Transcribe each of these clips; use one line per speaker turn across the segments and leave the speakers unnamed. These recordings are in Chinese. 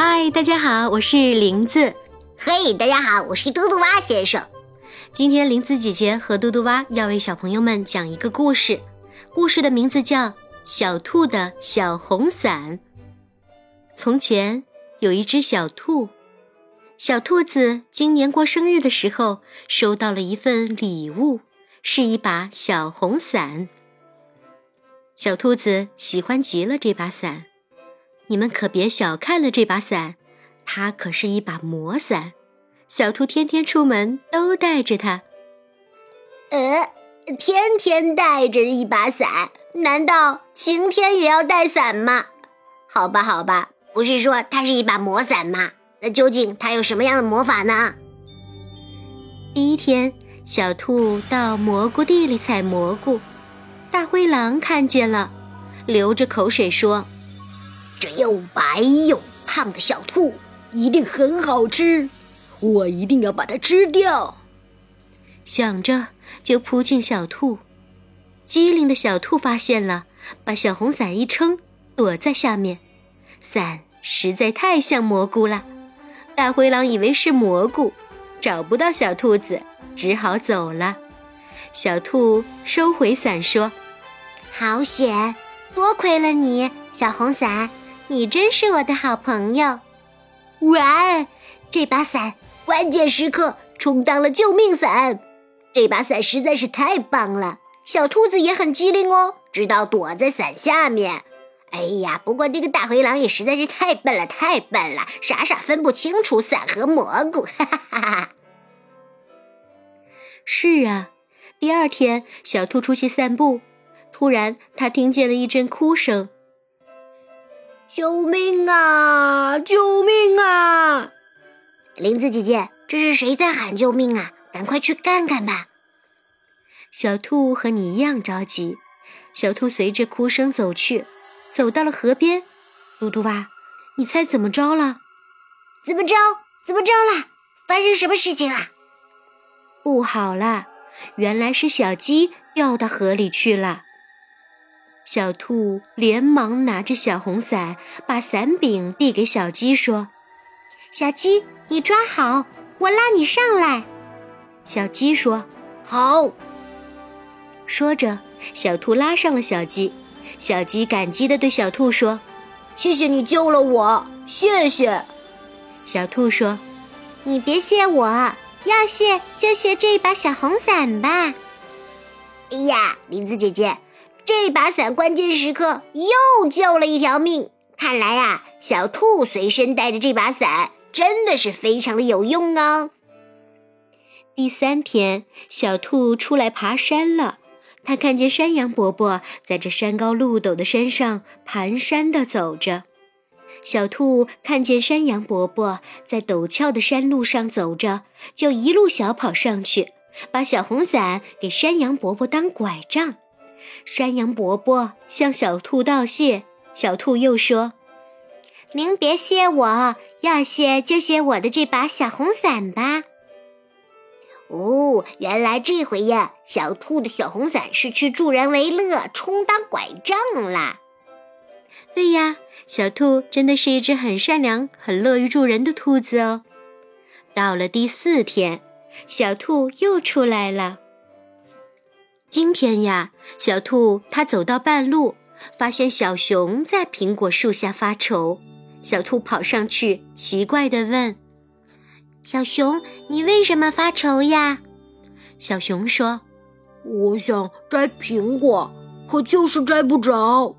嗨，大家好，我是林子。
嘿，大家好，我是嘟嘟蛙先生。
今天林子姐姐和嘟嘟蛙要为小朋友们讲一个故事，故事的名字叫《小兔的小红伞》。从前有一只小兔，小兔子今年过生日的时候，收到了一份礼物，是一把小红伞。小兔子喜欢极了这把伞。你们可别小看了这把伞，它可是一把魔伞。小兔天天出门都带着它。
呃，天天带着一把伞，难道晴天也要带伞吗？好吧，好吧，不是说它是一把魔伞吗？那究竟它有什么样的魔法呢？
第一天，小兔到蘑菇地里采蘑菇，大灰狼看见了，流着口水说。
这又白又胖的小兔一定很好吃，我一定要把它吃掉。
想着就扑进小兔，机灵的小兔发现了，把小红伞一撑，躲在下面。伞实在太像蘑菇了，大灰狼以为是蘑菇，找不到小兔子，只好走了。小兔收回伞说：“
好险，多亏了你，小红伞。”你真是我的好朋友，哇！这把伞关键时刻充当了救命伞，这把伞实在是太棒了。小兔子也很机灵哦，知道躲在伞下面。哎呀，不过这个大灰狼也实在是太笨了，太笨了，傻傻分不清楚伞和蘑菇。哈哈哈哈！
是啊，第二天小兔出去散步，突然它听见了一阵哭声。
救命啊！救命啊！林子姐姐，这是谁在喊救命啊？赶快去看看吧。
小兔和你一样着急。小兔随着哭声走去，走到了河边。嘟嘟蛙，你猜怎么着了？
怎么着？怎么着了？发生什么事情了？
不好了！原来是小鸡掉到河里去了。小兔连忙拿着小红伞，把伞柄递给小鸡，说：“
小鸡，你抓好，我拉你上来。”
小鸡说：“
好。”
说着，小兔拉上了小鸡。小鸡感激地对小兔说：“
谢谢你救了我，谢谢。”
小兔说：“
你别谢我，要谢就谢这把小红伞吧。”哎呀，林子姐姐。这把伞关键时刻又救了一条命，看来啊，小兔随身带着这把伞真的是非常的有用哦。
第三天，小兔出来爬山了，它看见山羊伯伯在这山高路陡的山上蹒跚地走着。小兔看见山羊伯伯在陡峭的山路上走着，就一路小跑上去，把小红伞给山羊伯伯当拐杖。山羊伯伯向小兔道谢，小兔又说：“
您别谢我，要谢就谢我的这把小红伞吧。”哦，原来这回呀，小兔的小红伞是去助人为乐，充当拐杖啦。
对呀，小兔真的是一只很善良、很乐于助人的兔子哦。到了第四天，小兔又出来了。今天呀，小兔它走到半路，发现小熊在苹果树下发愁。小兔跑上去，奇怪地问：“
小熊，你为什么发愁呀？”
小熊说：“
我想摘苹果，可就是摘不着。”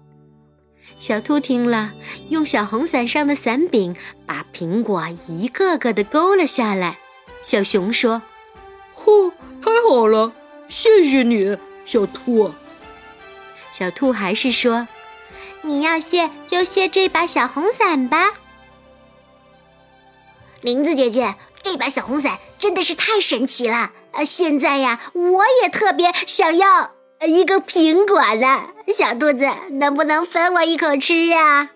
小兔听了，用小红伞上的伞柄把苹果一个个的勾了下来。小熊说：“
呼，太好了！”谢谢你，小兔。
小兔还是说：“
你要谢就谢这把小红伞吧。”林子姐姐，这把小红伞真的是太神奇了！呃，现在呀，我也特别想要一个苹果呢。小兔子，能不能分我一口吃呀？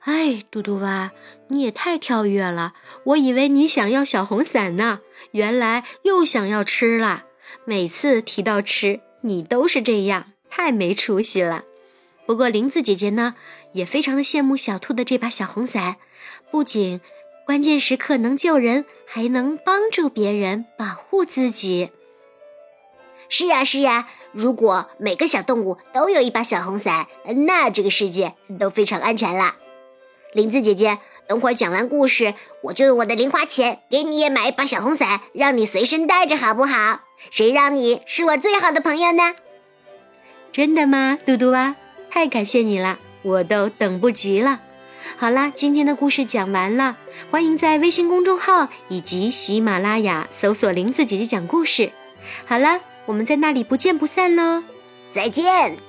哎，嘟嘟蛙，你也太跳跃了！我以为你想要小红伞呢，原来又想要吃了。每次提到吃，你都是这样，太没出息了。不过林子姐姐呢，也非常的羡慕小兔的这把小红伞，不仅关键时刻能救人，还能帮助别人，保护自己。
是啊，是啊，如果每个小动物都有一把小红伞，那这个世界都非常安全了。林子姐姐，等会儿讲完故事，我就用我的零花钱给你也买一把小红伞，让你随身带着，好不好？谁让你是我最好的朋友呢？
真的吗，嘟嘟啊？太感谢你了，我都等不及了。好啦，今天的故事讲完了，欢迎在微信公众号以及喜马拉雅搜索“林子姐姐讲故事”。好了，我们在那里不见不散喽！
再见。